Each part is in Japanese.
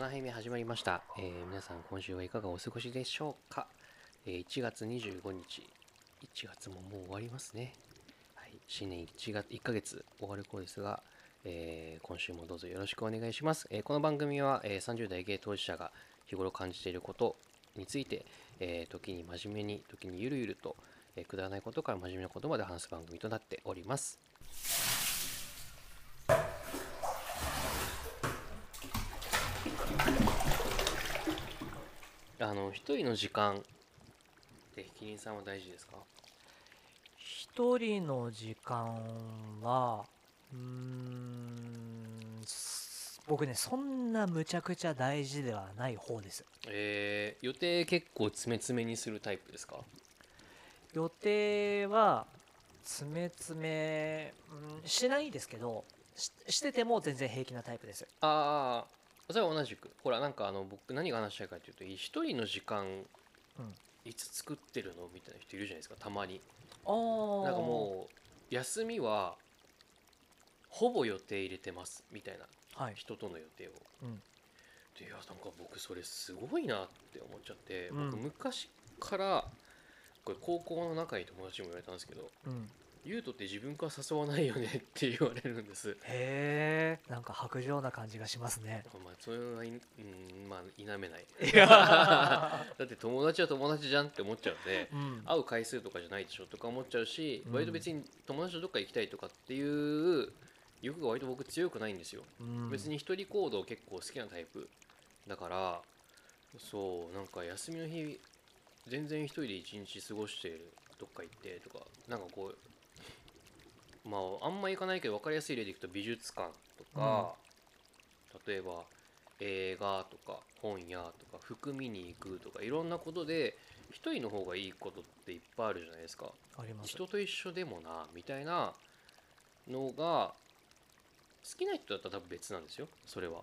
7杯目始まりました、えー皆さん今週はいかがお過ごしでしょうか、えー1月25日。1月ももう終わりますね、はい、新年1月1ヶ月終わる頃ですが、えー今週もどうぞよろしくお願いします、えーこの番組は、えー30代ゲイ当事者が日頃感じていることについて、えー時に真面目に時にゆるゆると、えーくだらないことから真面目なことまで話す番組となっておりますあの一人の時間ってキリンさんは大事ですか？一人の時間はうーんす僕ねそんなむちゃくちゃ大事ではない方です。えー、予定結構詰め詰めにするタイプですか？予定は詰め詰め、うん、しないですけどししてても全然平気なタイプです。ああそれは同じく。ほらなんかあの僕何が話したいかというと一人の時間うん。いつ作ってるの？みたいな人いるじゃないですかたまに。あー。なんかもう休みはほぼ予定入れてますみたいな。はい、人との予定を。うん、でいやなんか僕それすごいなって思っちゃって、うん。僕昔からこれ高校の仲いい友達にも言われたんですけどうん、「ゆうとって自分から誘わないよね」って言われるんです。へえ。んか薄情な感じがしますね。まあそれはいうんまあ否めない。だって友達は友達じゃんって思っちゃうんでうん。会う回数とかじゃないでしょとか思っちゃうし、うん。割と別に友達とどっか行きたいとかっていう欲が割と僕強くないんですよ、うん。別に一人行動結構好きなタイプだからそうなんか休みの日全然一人で一日過ごしてどっか行ってとかなんかこうまああんま行かないけど分かりやすい例でいくと美術館とか、例えば映画とか本屋とか服見に行くとかいろんなことで一人の方がいいことっていっぱいあるじゃないですか。あります。人と一緒でもなみたいなのが好きな人だったら多分別なんですよ。それは。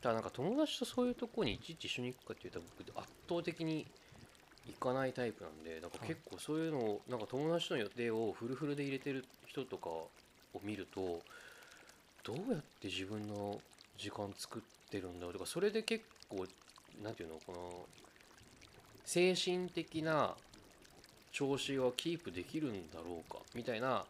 ただなんか友達とそういうとこにいちいち一緒に行くかっていうと僕圧倒的に行かないタイプなんでなんか結構そういうのをなんか友達との予定をフルフルで入れてる人とかを見るとどうやって自分の時間作ってるんだろうとかそれで結構なんていうのこの精神的な調子はキープできるんだろうかみたいな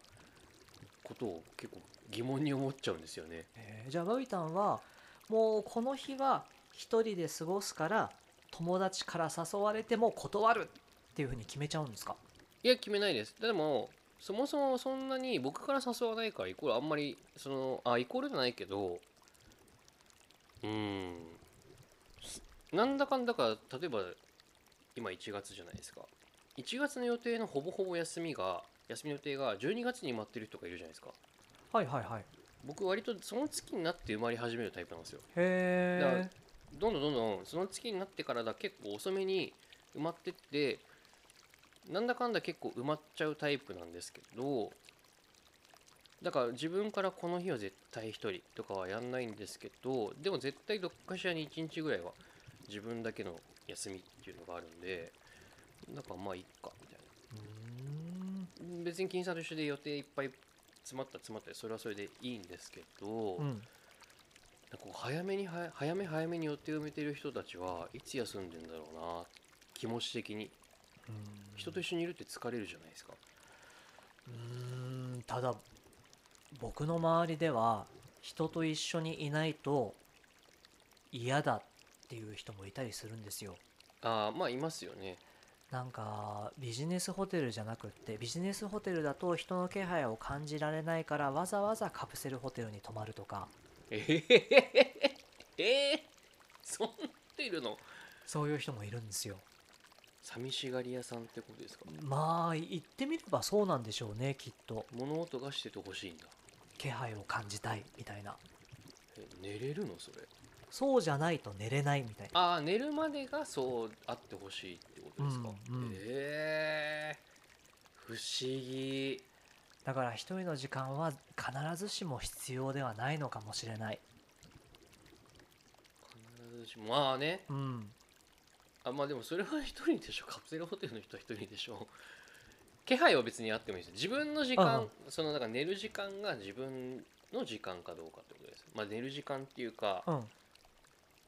ことを結構疑問に思っちゃうんですよね。えーじゃあバビタンはもうこの日は一人で過ごすから友達から誘われても断るっていうふうに決めちゃうんですか？いや決めないです。でもそもそもそんなに僕から誘わないからイコールあんまりそのあイコールじゃないけどうーんなんだかんだか例えば今1月じゃないですか。1月の予定のほぼほぼ休みが休みの予定が12月に待ってる人がいるじゃないですか。はいはいはい。僕割とその月になって生まれ始めるタイプなんですよ。へえどんどんどんどんその月になってからだ結構遅めに埋まってってなんだかんだ結構埋まっちゃうタイプなんですけどだから自分からこの日は絶対一人とかはやんないんですけどでも絶対どっかしらに1日ぐらいは自分だけの休みっていうのがあるんでなんかまあいいかみたいな。別に金さんと一緒で予定いっぱい詰まった詰まったりそれはそれでいいんですけど、うんこう早めには早め早めに予定を埋めてる人たちはいつ休んでんだろうな気持ち的に。人と一緒にいるって疲れるじゃないですか。うーんただ僕の周りでは人と一緒にいないと嫌だっていう人もいたりするんですよ。ああまあいますよね。なんかビジネスホテルじゃなくってビジネスホテルだと人の気配を感じられないからわざわざカプセルホテルに泊まるとかええええそんないるのそういう人もいるんですよ寂しがり屋さんってことですかまあ言ってみればそうなんでしょうねきっと物音がしててほしいんだ気配を感じたいみたいなえ寝れるのそれそうじゃないと寝れないみたいなああ寝るまでがそうあってほしいってことですか、うんうんええ不思議だから一人の時間は必ずしも必要ではないのかもしれない。必ずしも。まあね。うん。あまあでもそれは一人でしょ。カプセルホテルの人は一人でしょ。気配は別にあってもいいです。自分の時間、うんそのだから寝る時間が自分の時間かどうかってことです。まあ寝る時間っていうか、うん。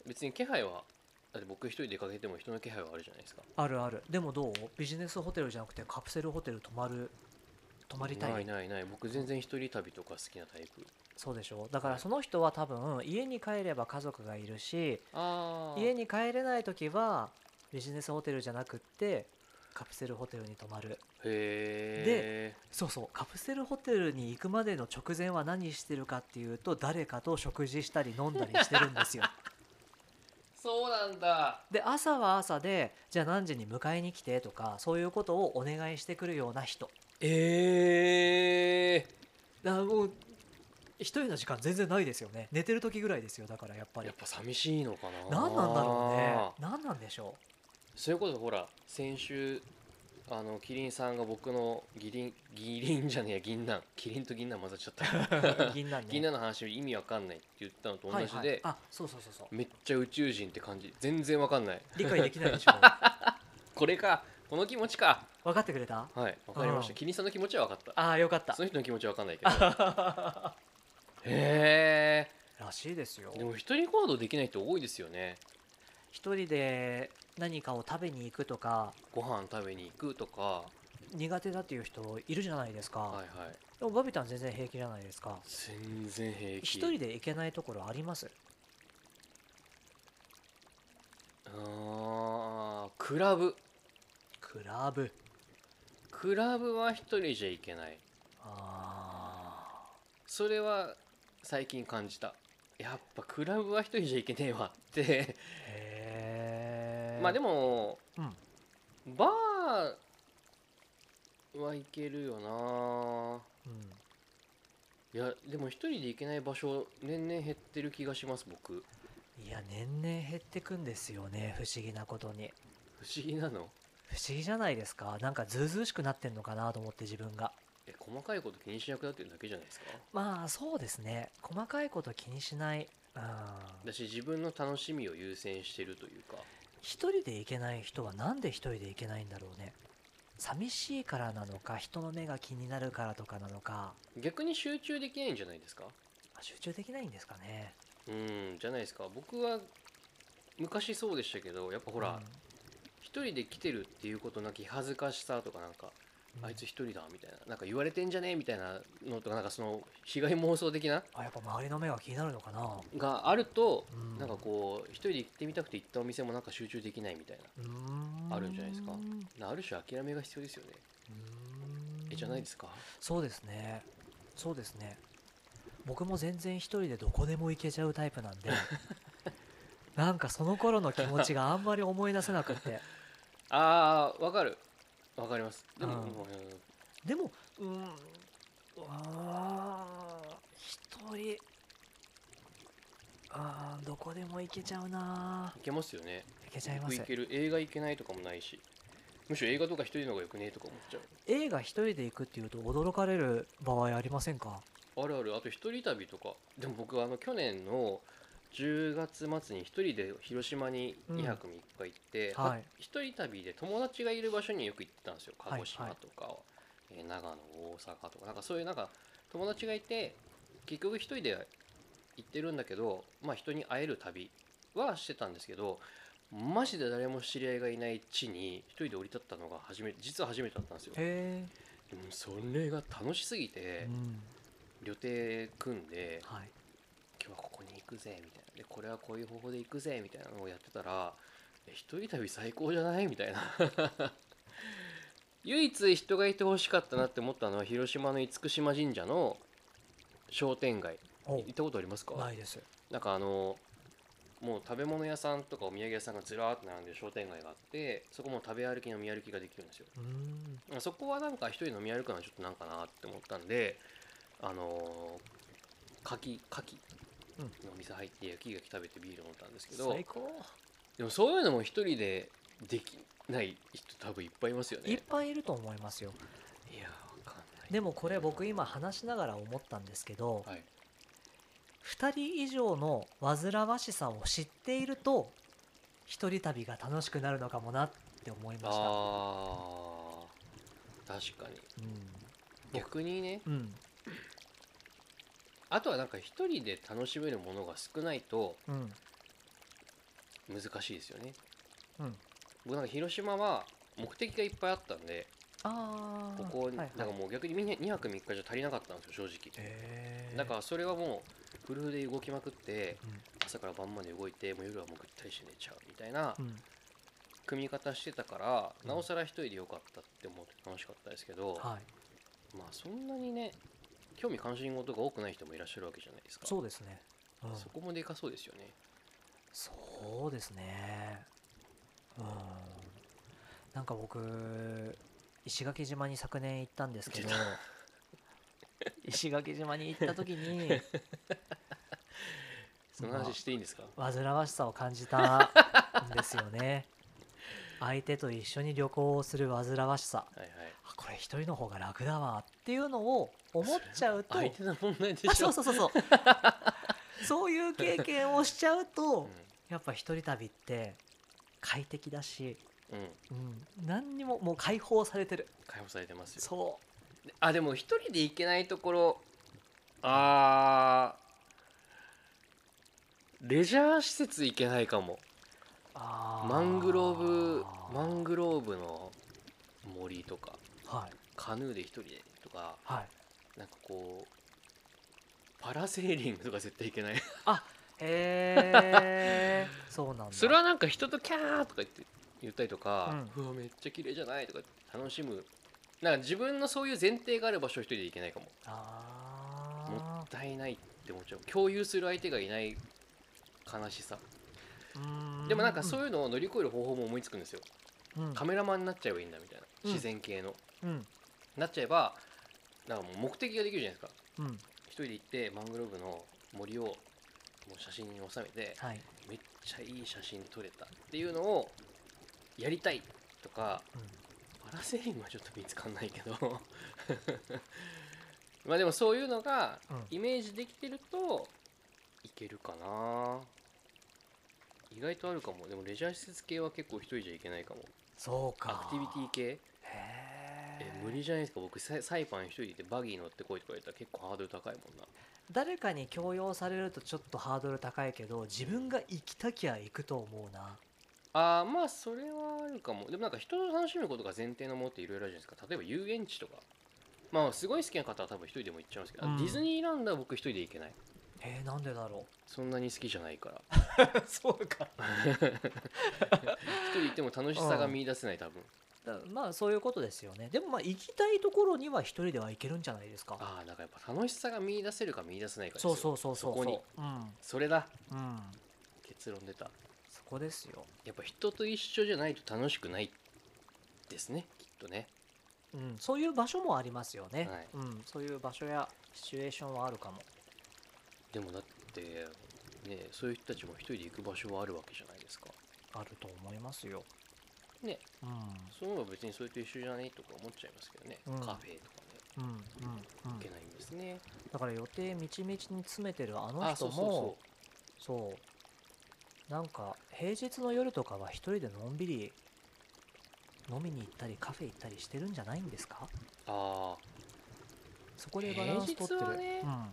別に気配はだって僕一人出かけても人の気配はあるじゃないですか。あるある。でもどう？ビジネスホテルじゃなくてカプセルホテル泊まる泊まりたい。ないないない。僕全然一人旅とか好きなタイプ。そうでしょ。だからその人は多分家に帰れば家族がいるし家に帰れない時はビジネスホテルじゃなくってカプセルホテルに泊まる。へえそうそう。カプセルホテルに行くまでの直前は何してるかっていうと誰かと食事したり飲んだりしてるんですよ。そうなんだ。で朝は朝でじゃあ何時に迎えに来てとかそういうことをお願いしてくるような人ええだからもう一人の時間全然ないですよね。寝てる時ぐらいですよだからやっぱり。やっぱ寂しいのかな。何なんだろうね。何なんでしょそれこそほら先週あのキリンさんが僕のギリンギリンじゃねえや銀杏。キリンと銀杏混ざっちゃったう 銀杏ね。銀杏の話意味わかんないって言ったのと同じで、はいはい、あそうそうそうそう。めっちゃ宇宙人って感じ。全然わかんない。理解できないでしょ。これかこの気持ちか。分かってくれた？はいわかりました。うん。キリンさんの気持ちはわかった。ああよかった。その人の気持ちはわかんないけど。へらしいですよ。えでも一人行動できない人多いですよね。一人で何かを食べに行くとかご飯食べに行くとか。苦手だっていう人いるじゃないですか、はいはい。でもバビタン全然平気じゃないですか。全然平気。一人で行けないところあります？あークラブクラブ。クラブは一人じゃいけない。あそれは最近感じた。やっぱクラブは一人じゃいけねえわって。ーへえまあでも、うん。バーはいけるよな。うん。いやでも一人で行けない場所年々減ってる気がします僕。いや年々減ってくんですよね不思議なことに。不思議なの？不思議じゃないですか？なんかずうずうしくなってんのかなと思って自分が。え細かいこと気にしなくなってるだけじゃないですか？まあそうですね。細かいこと気にしない。うん。だし自分の楽しみを優先してるというか。一人で行けない人はなんで一人で行けないんだろうね。寂しいからなのか人の目が気になるからとかなのか。逆に集中できないんじゃないですか？あ集中できないんですかね。うんじゃないですか。僕は昔そうでしたけどやっぱほら、一人で来てるっていうことなき恥ずかしさとかなんか、うん。あいつ一人だみたいななんか言われてんじゃねえみたいなのとかなんかその被害妄想的なあやっぱ周りの目が気になるのかな。があると、うん。なんかこう一人で行ってみたくて行ったお店もなんか集中できないみたいなあるんじゃないですか。ある種諦めが必要ですよね。えじゃないですか？そうですね。そうですね。僕も全然一人でどこでも行けちゃうタイプなんで なんかその頃の気持ちがあんまり思い出せなくてあーわかる。わかります。でも、うん。うん。でもうーんあー一人。あーどこでも行けちゃうないけますよね。行けちゃいます。僕行ける。映画行けないとかもないし。むしろ映画とか一人の方がよくねえとか思っちゃう。映画一人で行くっていうと驚かれる場合ありませんか？あるある。あと一人旅とか。でも僕あの去年の10月末に一人で広島にうん。2泊3日行って、はい。は一人旅で友達がいる場所によく行ってたんですよ。はい鹿児島とか、えー長野大阪とか。なんかそういうなんか友達がいて結局一人で行ってるんだけどまあ人に会える旅はしてたんですけどマジで誰も知り合いがいない地に一人で降り立ったのが初め実は初めてだったんですよ。へでもそれが楽しすぎえてうん。旅程組んではいくぜみたいな。でこれはこういう方法で行くぜみたいなのをやってたらえ一人旅最高じゃない？みたいな。唯一人がいてほしかったなって思ったのは広島の厳島神社の商店街。お行ったことありますか？ないです。なんかあのもう食べ物屋さんとかお土産屋さんがずらーっと並んでる商店街があってそこも食べ歩き飲み歩きができるんですよ。うーん。そこはなんか一人飲み歩くのはちょっとなんかなって思ったんであのー、牡蠣牡蠣うんのお店入って焼き牡蠣食べてビール飲んだんですけど最高。でもそういうのも一人でできない人多分いっぱいいますよね。いっぱいいると思いますよ。いやわかんない。でもこれ僕今話しながら思ったんですけど、はい。2人以上の煩わしさを知っていると一人旅が楽しくなるのかもなって思いました。あー確かに。逆にねうん、うんあとはなんか一人で楽しめるものが少ないとうん。難しいですよね。うん。僕なんか広島は目的がいっぱいあったんでああここ、なんかもう逆にみんな2泊3日じゃ足りなかったんですよ正直。だからそれはもうフルフルで動きまくってうん。朝から晩まで動いてもう夜はもうぐったりして寝ちゃうみたいなうん。組み方してたから、うん。なおさら一人でよかったって思って楽しかったですけど、はい。まあそんなにね興味関心事が多くない人もいらっしゃるわけじゃないですか。そうですね、うん、そこもでかそうですよね。そうですね。うん。なんか僕石垣島に昨年行ったんですけど 石垣島に行った時に その話していいんですか、煩わしさを感じたんですよね。相手と一緒に旅行をする煩わしさ。はいはい一人の方が楽だわっていうのを思っちゃうと。相手の問題であしょ。そうそうそうそう。そういう経験をしちゃうと、やっぱ一人旅って快適だし、うん、うん、うん、何にももう解放されてる。解放されてますよ。そあでも一人で行けないところあーレジャー施設行けないかも。マングローブマングローブの森とかはい。カヌーで一人でとかはい。なんかこうパラセーリングとか絶対行けない。へえ そうなんだ。それはなんか人とキャーとか言って言ったりとか、ううわめっちゃ綺麗じゃないとか楽しむ。なんか自分のそういう前提がある場所一人で行けないかも。もあったいないって思っちゃう。共有する相手がいない悲しさ。ーでもなんかそういうのを乗り越える方法も思いつくんですよ、うんカメラマンになっちゃえばいいんだみたいな。うん。自然系の、うん。なっちゃえばなんかもう目的ができるじゃないですか。うん。一人で行ってマングローブの森をもう写真に収めてはい。めっちゃいい写真撮れたっていうのをやりたいとかパラセーリングはちょっと見つかんないけど。まあでもそういうのがうん。イメージできてるといけるかな。意外とあるかも。でもレジャー施設系は結構一人じゃいけないかもそうか。アクティビティ系？へえ無理じゃないですか？僕サイサイパン一人でバギー乗ってこいとか言ったら結構ハードル高いもんな。誰かに強要されるとちょっとハードル高いけど自分が行きたきゃ行くと思うな。あーまあそれはあるかも。でもなんか人と楽しむことが前提のものっていろいろあるじゃないですか。例えば遊園地とか。まあすごい好きな方は多分一人でも行っちゃうんですけど、うん。ディズニーランドは僕一人で行けないえー、なんでだろそんなに好きじゃないから。う そうか。一人行っても楽しさが見出せない多分。だまあそういうことですよね。でもまあ行きたいところには一人では行けるんじゃないですか？ああだからやっぱ楽しさが見出せるか見出せないかそうそうそうそう。そこに。うん。それだ。うん。結論出た。そこですよ。やっぱ人と一緒じゃないと楽しくないですねきっとね。うん、そういう場所もありますよね、はい。うん、そういう場所やシチュエーションはあるかもでもだってねそういう人たちも一人で行く場所はあるわけじゃないですか。あると思いますよ。ね。うん。その方が別にそれと一緒じゃないとか思っちゃいますけどね、うん。カフェとかね。うんうんうん。行けないんですね、だから予定みちみちに詰めてるあのあ人もそうそうなんか平日の夜とかは一人でのんびり飲みに行ったりカフェ行ったりしてるんじゃないんですか？そうあそこでバランス取ってる。平日は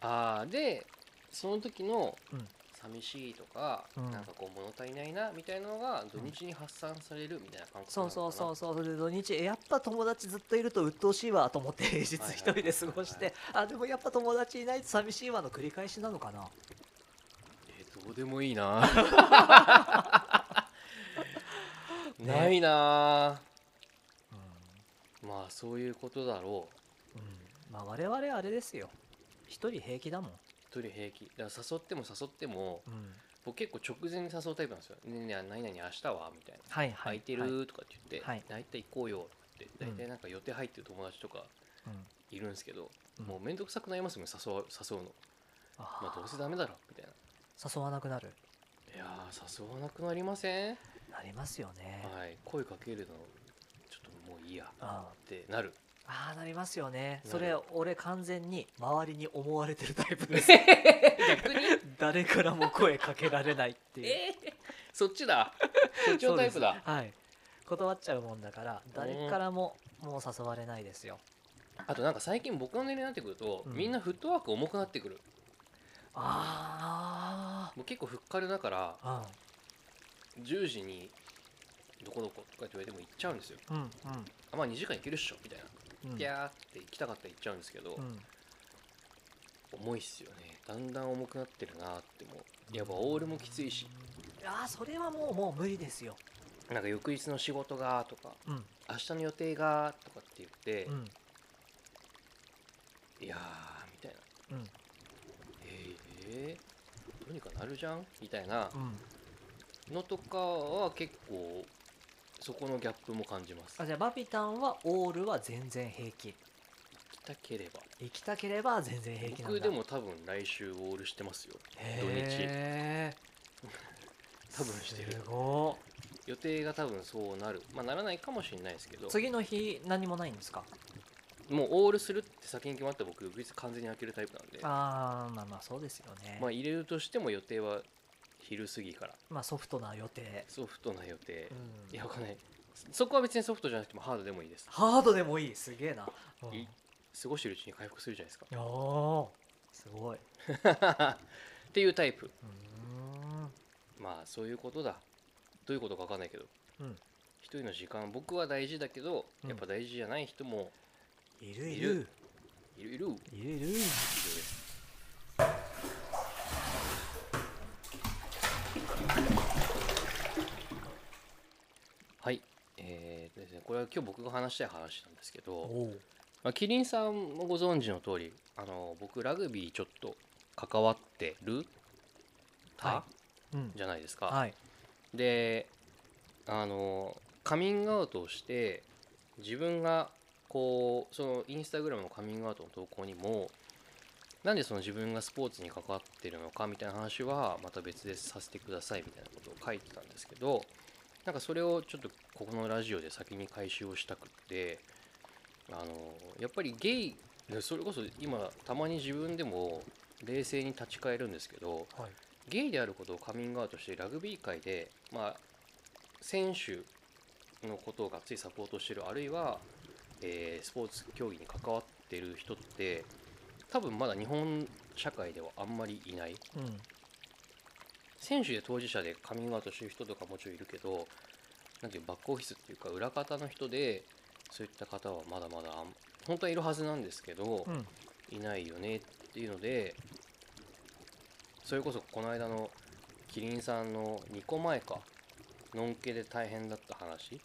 あーでその時のうん。寂しいとか、うん。なんかこう物足りないなみたいなのが土日に発散されるみたいな感覚そうそうそううそう。それで土日えやっぱ友達ずっといると鬱陶しいわと思って平日はい一人で過ごして。あでもやっぱ友達いないと寂しいわの繰り返しなのかな？えーどうでもいいな。ないな。うん。まあそういうことだろう。うん。まあ我々あれですよ一人平気だもん、一人平気。だから誘っても誘ってもうん、僕結構直前に誘うタイプなんですよ「ねえねえ何々明日は?」みたいな。はいはい空いてはいるとかって言って、はい。大体行こうよって。うん。大体なんか予定入ってる友達とかうん。いるんですけど、うん。もう面倒くさくなりますもん誘う誘うの。あまあどうせダメだろみたいな。誘わなくなる。いやー誘わなくなりません、なりますよね、はい。声かけるのちょっともういいやあってなるあーなりますよね。それ俺完全に周りに思われてるタイプです。誰からも声かけられないっていう。えー、そっちだ。そっちのタイプだ。はい。断っちゃうもんだから誰からももう誘われないですよ。あとなんか最近僕の年齢になってくると、うん。みんなフットワーク重くなってくる。あもう結構ふっかるだからあ10時にどこどことかって言われても行っちゃうんですよ。うんうん。あまあ2時間行けるっしょみたいな。うんピャーって行きたかったら行っちゃうんですけど、うん。重いっすよね。だんだん重くなってるなってもう。やっぱオールもきついし。いやーそれはもうもう無理ですよ。なんか翌日の仕事がとかうん。明日の予定がとかって言って、うん。いやーみたいな。うん。えー、どうにかなるじゃん？みたいなうん。のとかは結構そこのギャップも感じます。あじゃあバピタンはオールは全然平気。行きたければ。行きたければ全然平気なんだ。僕でも多分来週オールしてますよ。土日。へ多分してる。すご予定が多分そうなる。まあならないかもしれないですけど。い次の日何もないんですか？もうオールするって先に決まったら僕翌日完全に開けるタイプなんで。ああまあまあそうですよね。まあ入れるとしても予定は昼過ぎから。まあソフトな予定。ソフトな予定。うん。いやわかんない。そこは別にソフトじゃなくてもハードでもいいです。ハードでもいい。すげえな、うん、い過ごしてるうちに回復するじゃないですか。おー。すごい。っていうタイプ。ん。まあそういうことだ。どういうことか分かんないけど。うん。一人の時間僕は大事だけどうん。やっぱ大事じゃない人もいるいいる。るいる。いる以いる。いる。上ですはいえーとですねこれは今日僕が話したい話なんですけど、まあ、キリンさんもご存知の通りあの僕ラグビーちょっと関わってるた、はうん。じゃないですか、はい。であのカミングアウトをして自分がこうそのインスタグラムのカミングアウトの投稿にもなんでその自分がスポーツに関わってるのかみたいな話はまた別でさせてくださいみたいなことを書いてたんですけどなんかそれをちょっとここのラジオで先に回収をしたくってあのやっぱりゲイそれこそ今たまに自分でも冷静に立ち返るんですけどはい。ゲイであることをカミングアウトしてラグビー界で、まあ、選手のことをがっつりサポートしてるあるいは、えースポーツ競技に関わってる人って多分まだ日本社会ではあんまりいない。うん選手で当事者でカミングアウトしてる人とかもちろんいるけどなんていうバックオフィスっていうか裏方の人でそういった方はまだまだ本当はいるはずなんですけど、うん。いないよねっていうのでそれこそこの間のキリンさんの2個前かのんけで大変だった話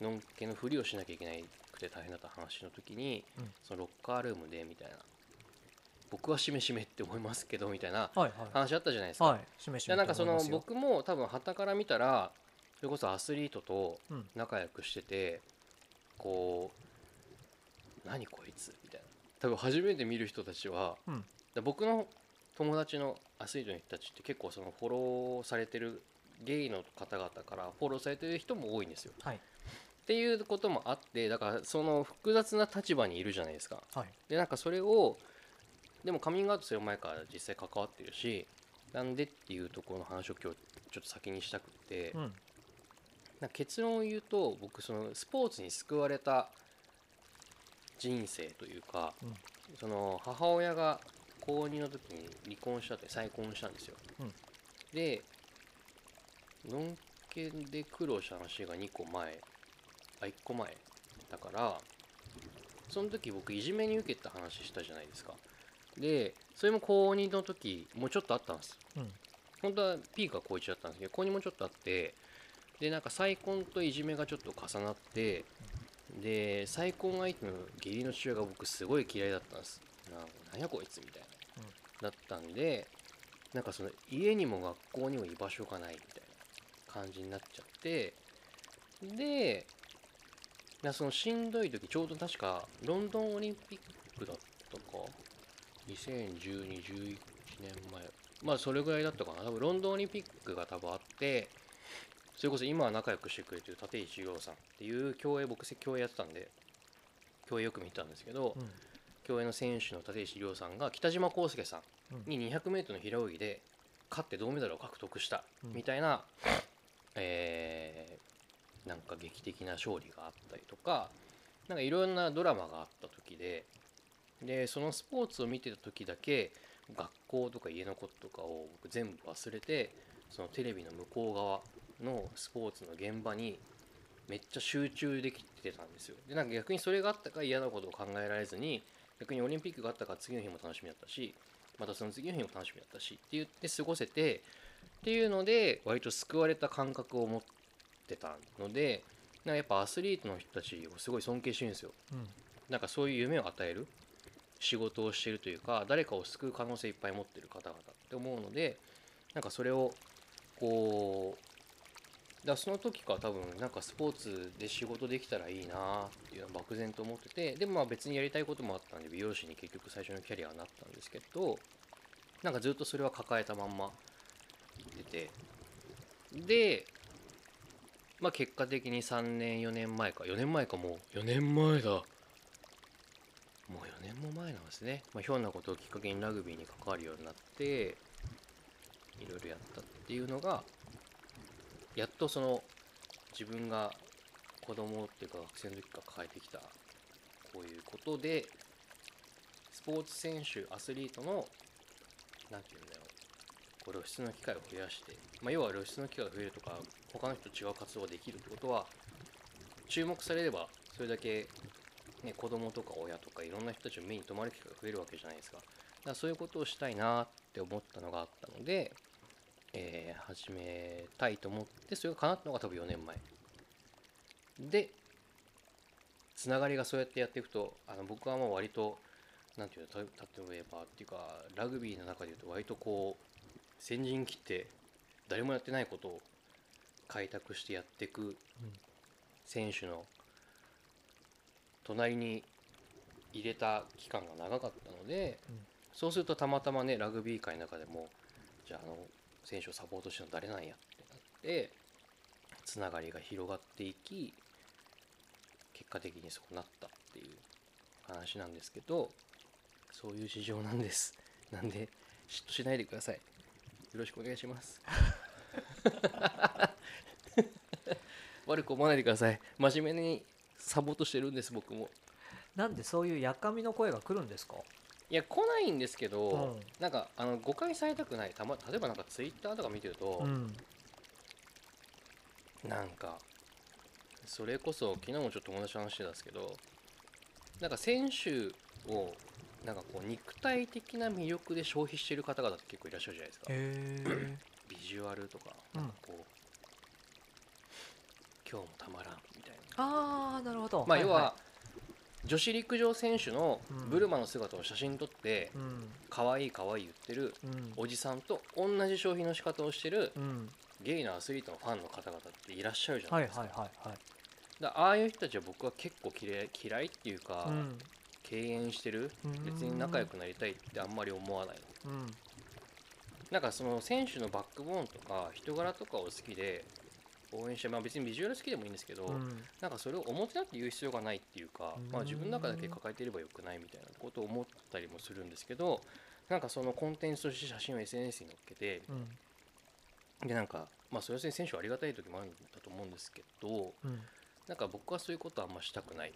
うん。のんけのふりをしなきゃいけなくて大変だった話の時に、うん。そのロッカールームでみたいな僕はしめしめって思いますけどみたいなはい話あったじゃないですか。はい。はいしめしめでなんかその僕も多分旗から見たらそれこそアスリートとうん。仲良くしててこう何こいつみたいな。多分初めて見る人たちはうん。で僕の友達のアスリートの人たちって結構そのフォローされてるゲイの方々からフォローされてる人も多いんですよ。はい。っていうこともあってだからその複雑な立場にいるじゃないですか。はい。でなんかそれをでもカミングアウトする前から実際関わってるしなんでっていうところの話を今日ちょっと先にしたくて、うん。なんか結論を言うと僕そのスポーツに救われた人生というか、うん。その母親が高2の時に離婚したって再婚したんですよ、うん。でのんけで苦労した話が2個前あ1個前だからその時僕いじめに受けた話したじゃないですかでそれも高2の時もうちょっとあったんです。うん。本当はピークは高1だったんですけど高2もちょっとあってでなんか再婚といじめがちょっと重なってで再婚相手の義理の父親が僕すごい嫌いだったんです。なんやこいつみたいな、だったんでなんかその家にも学校にも居場所がないみたいな感じになっちゃってでなそのしんどい時ちょうど確かロンドンオリンピックだったか201211年前まあそれぐらいだったかな。多分ロンドンオリンピックが多分あってそれこそ今は仲良くしてくれてる立石亮さんっていう競泳僕競泳やってたんで競泳よく見てたんですけど、うん。競泳の選手の立石亮さんが北島康介さんに 200m の平泳ぎで勝って銅メダルを獲得したうん。みたいな、えーなんか劇的な勝利があったりとかなんかいろんなドラマがあった時ででそのスポーツを見てた時だけ学校とか家のこととかを僕全部忘れてそのテレビの向こう側のスポーツの現場にめっちゃ集中できてたんですよ。でなんか逆にそれがあったから嫌なことを考えられずに逆にオリンピックがあったから次の日も楽しみだったしまたその次の日も楽しみだったしって言って過ごせてっていうので割と救われた感覚を持ってたのでなんかやっぱアスリートの人たちをすごい尊敬してるんですよ。うん。なんかそういう夢を与える仕事をしてるというか誰かを救う可能性いっぱい持ってる方々って思うのでなんかそれをこうだその時から多分なんかスポーツで仕事できたらいいなっていうのは漠然と思っててでもまあ別にやりたいこともあったんで美容師に結局最初のキャリアになったんですけどなんかずっとそれは抱えたまんま行っててでまあ結果的に3年4年前か4年前かもう4年前だ。もう4年も前なんですね、まあ、ひょんなことをきっかけにラグビーに関わるようになっていろいろやったっていうのがやっとその自分が子供っていうか学生の時から抱えてきたこういうことでスポーツ選手アスリートのなんていうんだろうこう露出の機会を増やして、まあ、要は露出の機会が増えるとか他の人と違う活動ができるってことは注目されればそれだけね、子供とか親とかいろんな人たちの目に留まる機会が増えるわけじゃないですか。だからそういうことをしたいなって思ったのがあったので、えー始めたいと思って、それが叶ったのが多分4年前。で、つながりがそうやってやっていくと、あの僕はもう割と、なんていうの、た例えばっていうか、ラグビーの中でいうと割とこう、先陣切って誰もやってないことを開拓してやっていく選手の隣に入れた期間が長かったので、うん。そうするとたまたまねラグビー界の中でもじゃああの選手をサポートしてるの誰なんやってなってつながりが広がっていき結果的にそうなったっていう話なんですけどそういう事情なんです。なんで嫉妬しないでください。よろしくお願いします。悪く思わないでください。真面目にサポートしてるんです僕も。なんでそういうやっかみの声が来るんですか？いや来ないんですけど、うん。なんかあの誤解されたくないた、ま、例えばなんかツイッターとか見てるとう、ん。なんかそれこそ昨日もちょっと友達と話してたんですけどなんか選手をなんかこう肉体的な魅力で消費してる方々って結構いらっしゃるじゃないですか。ビジュアルとかうんなんかこう、今日もたまらんみたいなああなるほど。まあ要は、い。女子陸上選手のうん。ブルマの姿を写真撮って可愛い可愛い言ってるうん。おじさんと同じ消費の仕方をしてるうん。ゲイのアスリートのファンの方々っていらっしゃるじゃなはいいですか,、はいはいはいだああいう人たちは僕は結構嫌い嫌いっていうか、うん。敬遠してる別に仲良くなりたいってあんまり思わないの。うん。なんかその選手のバックボーンとか人柄とかを好きで応援して、まあ、別にビジュアル好きでもいいんですけど、うん。なんかそれを表立って言う必要がないっていうか、うん。まあ、自分の中だけ抱えていればよくないみたいなことを思ったりもするんですけどなんかそのコンテンツとして写真を SNS に載っけてうん。でなんかまあそれは選手はありがたい時もあるんだと思うんですけどうん。なんか僕はそういうことはあんましたくない。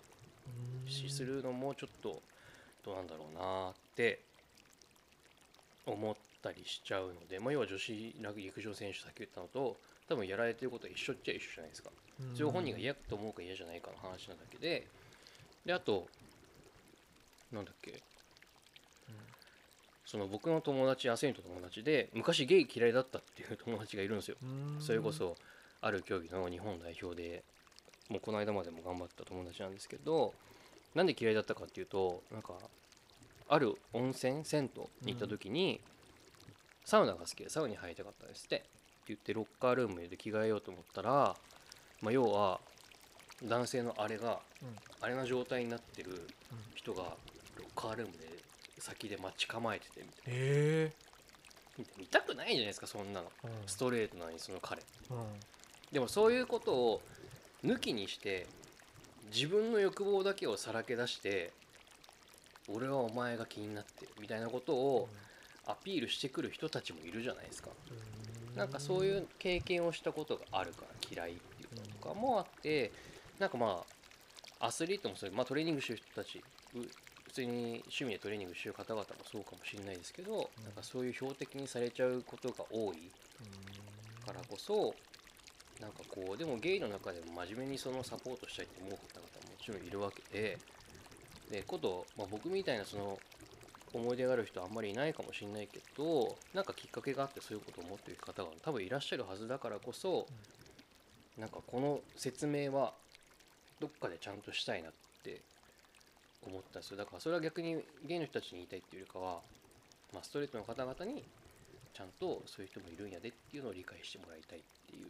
しするのもちょっとどうなんだろうなって思ったりしちゃうので、まあ、要は女子ラグ陸上選手さっき言ったのと多分やられてることは一緒っちゃ一緒じゃないですか。それを本人が嫌と思うか嫌じゃないかの話なだけでであとなんだっけ。その僕の友達アスリートの友達で昔ゲイ嫌いだったっていう友達がいるんですよ。うん。それこそある競技の日本代表でもうこの間までも頑張った友達なんですけどなんで嫌いだったかっていうとなんかある温泉銭湯に行った時に、サウナが好きでサウナに入りたかったんですって言ってロッカールームで着替えようと思ったら、まあ、要は男性のあれがうん。あれな状態になってる人がロッカールームで先で待ち構えててみたいへえ。な見たくないじゃないですかそんなの。うん。ストレートなのにその彼。うん。でもそういうことを抜きにして自分の欲望だけをさらけ出して俺はお前が気になってるみたいなことをアピールしてくる人たちもいるじゃないですかなんかそういう経験をしたことがあるから嫌いっていうのとかもあってなんかまあアスリートもそういう、まあ、トレーニングしてる人たちう通に趣味でトレーニングしてる方々もそうかもしれないですけど、なんかそういう標的にされちゃうことが多いからこそなんかこうでもゲイの中でも真面目にそのサポートしたいと思う方々ももちろんいるわけででこと、まあ、僕みたいなその思い出がある人あんまりいないかもしれないけどなんかきっかけがあってそういうことを思っている方が多分いらっしゃるはずだからこそ、なんかこの説明はどっかでちゃんとしたいなって思ったんですよ。だからそれは逆にゲイの人たちに言いたいっていうよりかは、まあ、ストレートの方々にちゃんとそういう人もいるんやでっていうのを理解してもらいたいっていう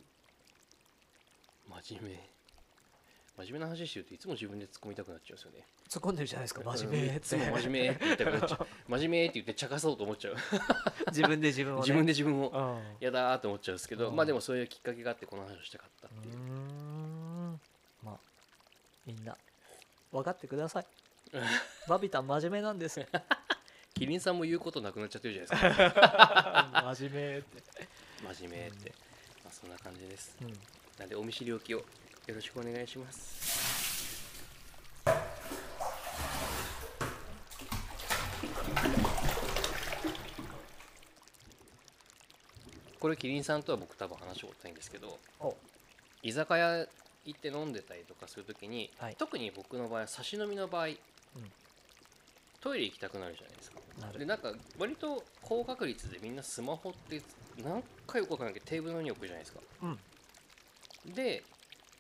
真面目真面目な話してるといつも自分で突っ込みたくなっちゃうんですよね。突っ込んでるじゃないですか真面目。つも真面目って言いたくなっちゃう。真面目って言って茶化そうと思っちゃう。自分で自分をね。自分で自分を。うん。やだーと思っちゃうんですけど、うん。まあでもそういうきっかけがあってこの話をしたかったっていう、ん。まあみんな分かってください。バビタン真面目なんです。キリンさんも言うことなくなっちゃってるじゃないですか。真面目って、真面目って、まあ、そんな感じです。うん、なんでお見知りおきをよろしくお願いします。これキリンさんとは僕多分話をしたいんですけどお。居酒屋行って飲んでたりとかするときに、はい。特に僕の場合は差し飲みの場合、トイレ行きたくなるじゃないですか。でなんか割と高確率でみんなスマホって何回よくわかんないけどテーブルの上に置くじゃないですか。うん。で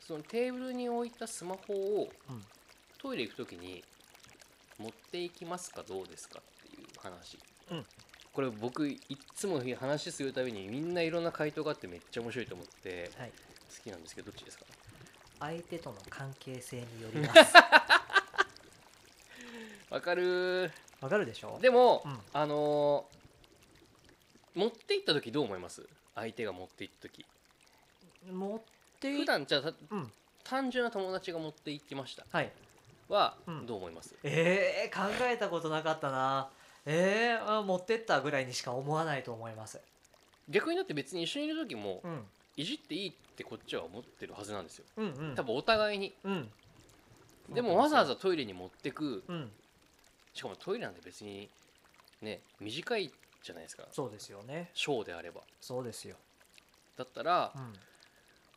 そのテーブルに置いたスマホをうん。トイレ行くときに持っていきますかどうですかっていう話、うん。これ僕いっつも話するたびにみんないろんな回答があってめっちゃ面白いと思ってはい。好きなんですけどどっちですか？相手との関係性によります。わかる？わかるでしょ？ーでも、うん。あのー持って行った時どう思います？相手が持って行った時。持ってい普段じゃあたうん。単純な友達が持って行ってました。はい。はうん。どう思います、えー、考えたことなかったな。えー、あ持ってったぐらいにしか思わないと思います。逆にだって別に一緒にいる時もうん。いじっていいってこっちは思ってるはずなんですよ。うんうん。多分お互いに。うん。でもわざわざトイレに持ってく。うん。しかもトイレなんて別にね短いじゃないですか。そうですよね。ショーであれば。そうですよ。だったらうん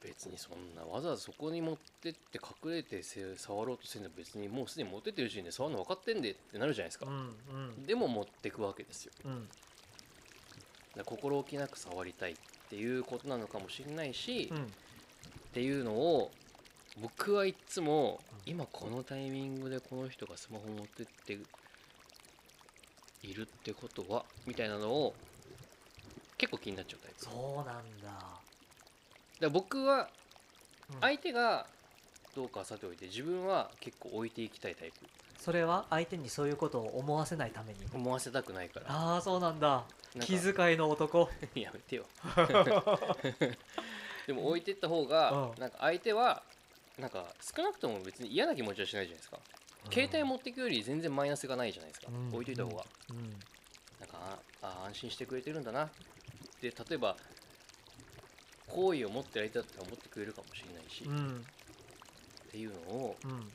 別にそんなわざわざそこに持ってって隠れてせ触ろうとせんの別にもうすでに持ってってる時点で触るの分かってんでってなるじゃないですか。うんうん。でも持ってくわけですよ。うん。心置きなく触りたいっていうことなのかもしれないし、うん。っていうのを僕はいつもうん今このタイミングでこの人がスマホ持ってっているってことはみたいなのを結構気になっちゃうタイプ。そうなんだら僕はうん。相手がどうかはさておいて自分は結構置いていきたいタイプ。それは相手にそういうことを思わせないために。思わせたくないから。ああそうなんだ。なんか気遣いの男。やめてよ。でも置いてった方がうん。なんか相手はなんか少なくとも別に嫌な気持ちはしないじゃないですか。携帯持っていくより全然マイナスがないじゃないですか、うん。置いといた方が、うん。なんかああ安心してくれてるんだな。で例えば好意を持ってやりたいって思ってくれるかもしれないし、っうん。ていうのをうん。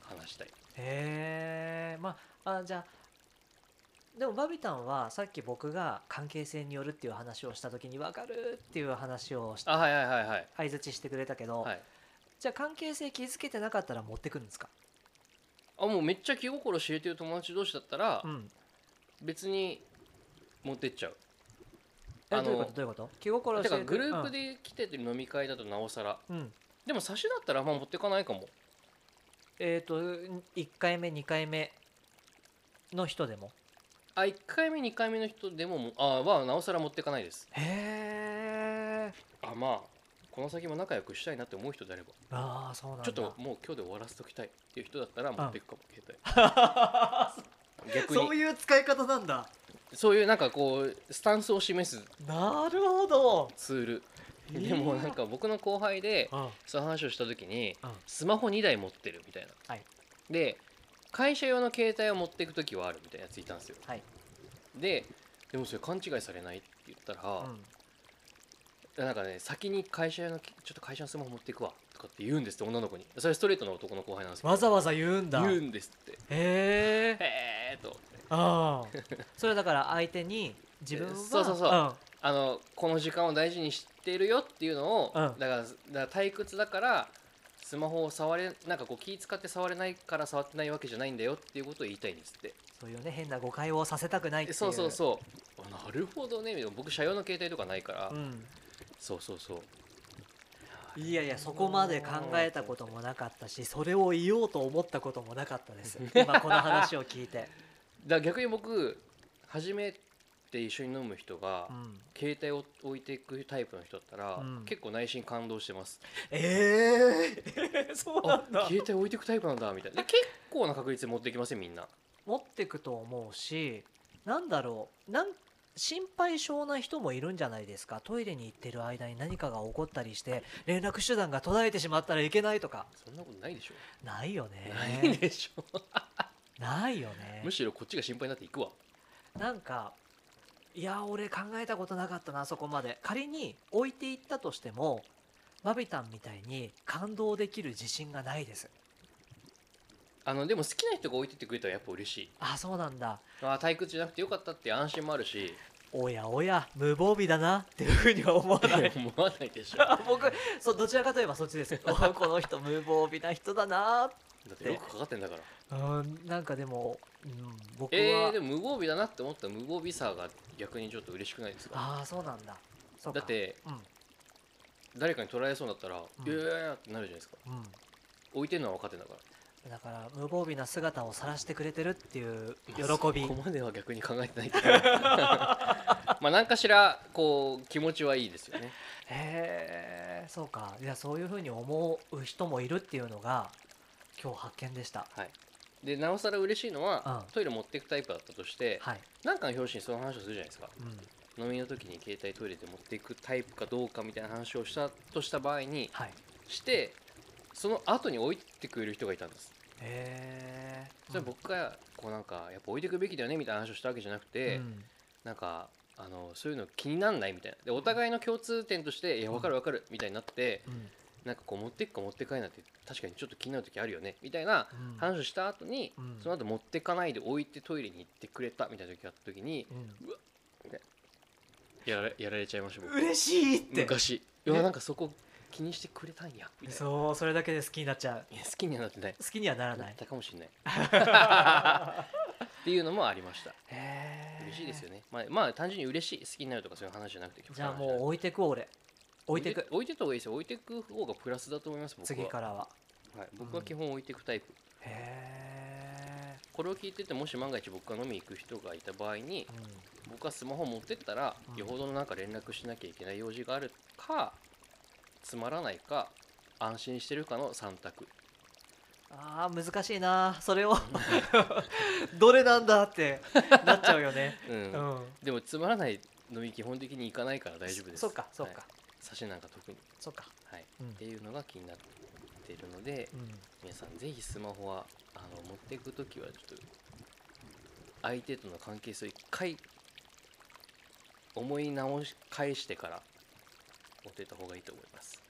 話したい。へえまああじゃあでもバビタンはさっき僕が関係性によるっていう話をした時に分かるっていう話をしあはいはいはいはい。相づちしてくれたけど、はい。じゃあ関係性築けてなかったら持ってくるんですか？あもうめっちゃ気心知れてる友達同士だったらうん。別に持ってっちゃうあのえどういうこと？どういうこと？気心て。かグループで来ててる飲み会だとなおさら。うん、うんでも差しだったらあんま持ってかないかも。えっ、と1回目2回目の人でも？あ1回目2回目の人でももあはなおさら持ってかないです。へえあまあこの先も仲良くしたいなって思う人であれば。ああそうなんだ。ちょっともう今日で終わらせときたいっていう人だったら持っていくかも携帯。逆そうにいう使い方なんだそういうなんかこうスタンスを示すなるほど。ツール。でもなんか僕の後輩でうん。そういう話をした時にうん。スマホ2台持ってるみたいな、はい。で会社用の携帯を持っていく時はあるみたいなやついたんですよ。はい。ででもそれ勘違いされないって言ったら、うん。なんかね先に会社用のちょっと会社のスマホ持っていくわとかって言うんですって女の子に。それストレートの男の後輩なんですけどわざわざ言うんだ。言うんですって。へえへえとああそれはだから相手に自分はそうそうそう。ん。あのこの時間を大事にしているよっていうのを、うん。だからだから退屈だからスマホを触れなんかこう気使って触れないから触ってないわけじゃないんだよっていうことを言いたいんですって。そういうね変な誤解をさせたくないっていう。そうそうそう。あなるほどね。僕車用の携帯とかないから、うん。そうそうそう。いやいやそこまで考えたこともなかったしそれを言おうと思ったこともなかったです。今この話を聞いて、だ逆に僕初めて一緒に飲む人が、うん、携帯を置いていくタイプの人だったら、うん。結構内心感動してます。ええ そうなあんだ。携帯置いていくタイプなんだみたいな。で結構な確率で持ってきませんみんな。持ってくと思うしなんだろう。なん心配性な人もいるんじゃないですか。トイレに行ってる間に何かが起こったりして連絡手段が途絶えてしまったらいけないとか。そんなことないでしょ、ないよね。ないでしょないよね。むしろこっちが心配になっていくわ。なんかいや俺考えたことなかったなそこまで。仮に置いていったとしてもバビタンみたいに感動できる自信がないです。あのでも好きな人が置いてってくれたらやっぱ嬉しい。あそうなんだ。あ退屈じゃなくてよかったって安心もあるし。おやおや無防備だなっていうふうには思わない。思わないでしょ。僕そうどちらかといえばそっちです。お この人無防備な人だなってよくかかってんだからうんなんかでも、うん、僕は、えー、でも無防備だなって思った無防備さが逆にちょっと嬉しくないですか？ああそうなんだ。そうか。だってうん。誰かに取られそうになったら「ん。いやいやいや」ってなるじゃないですか。うん。置いてるのは分かってんだからだから無防備な姿を晒してくれてるっていう喜まあび。そこまでは逆に考えてないけど まあ何かしらこう気持ちはいいですよね。へえそうか。いやそういうふうに思う人もいるっていうのが今日発見でした。はいでなおさら嬉しいのは、うん。トイレ持っていくタイプだったとして、はい、なんかの表紙にその話をするじゃないですか。うん、飲みの時に携帯トイレで持っていくタイプかどうかみたいな話をしたとした場合にはい。してその後に置いてくれる人がいたんです。へえそれは僕がこうなんかやっぱ置いてくべきだよねみたいな話をしたわけじゃなくて、うん。なんかあのそういうの気になんないみたいな。でお互いの共通点として「いや分かる分かる」みたいになってうんなんかこう持っていくか持って帰らないって確かにちょっと気になる時あるよね。みたいなうん。話をした後に、うん。その後持ってかないで置いてトイレに行ってくれたみたいな時があった時にうん。やられやられちゃいました僕。嬉しいって。昔。いえやなんかそこ気にしてくれたんや。みたいな。そうそれだけで好きになっちゃう。いや好きにはなってない。好きにはならない。たかもしれない。っていうのもありました。へえ嬉しいですよね。まあ、まあ単純に嬉しい好きになるとかそういう話じゃなくてじゃあもう置いてく俺置いてく。置いてった方がいいですよ。置いてく方がプラスだと思います僕は。次からは。はい、僕は基本置いていくタイプ、へこれを聞いててもし万が一僕が飲みに行く人がいた場合にえ、うん。僕はスマホ持ってったら、うん。よほどのなんか連絡しなきゃいけない用事があるかつまらないか安心してるかの3択。あー難しいな。それを。どれなんだってなっちゃうよね。うん、うん。でもつまらない飲み基本的に行かないから大丈夫です。そうかそうか、はい、差しなんか特に。そうか。はい、うん。っていうのが気になっているので、うん。皆さんぜひスマホはあの持っていく時はちょっと相手との関係性を一回思い直し返してから持ってた方がいいと思います。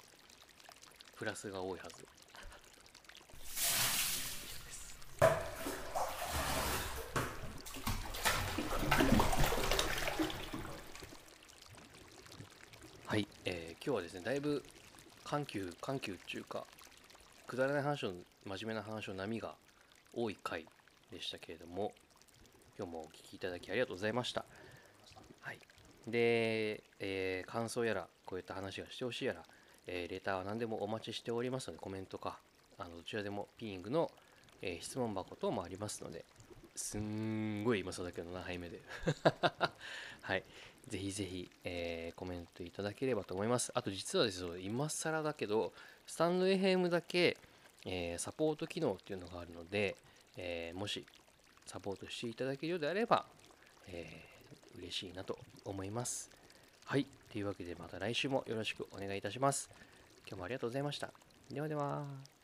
プラスが多いはず以上ですはい、えー今日はですねだいぶ緩急緩急っていうかくだらない話の真面目な話の波が多い回でしたけれども今日もお聞きいただきありがとうございました。はい、で、えー感想やらこういった話がしてほしいやら、えーレターは何でもお待ちしておりますのでコメントかあのどちらでもピーイングの、えー質問箱等もありますのですんごい今そうだけど7杯目で。はい。ぜひぜひ、えーコメントいただければと思いますあと実はですよ今更だけどスタンド FM だけ、えーサポート機能っていうのがあるので、えーもしサポートしていただけるようであれば、えー嬉しいなと思います。はい。というわけでまた来週もよろしくお願いいたします。今日もありがとうございました。ではでは。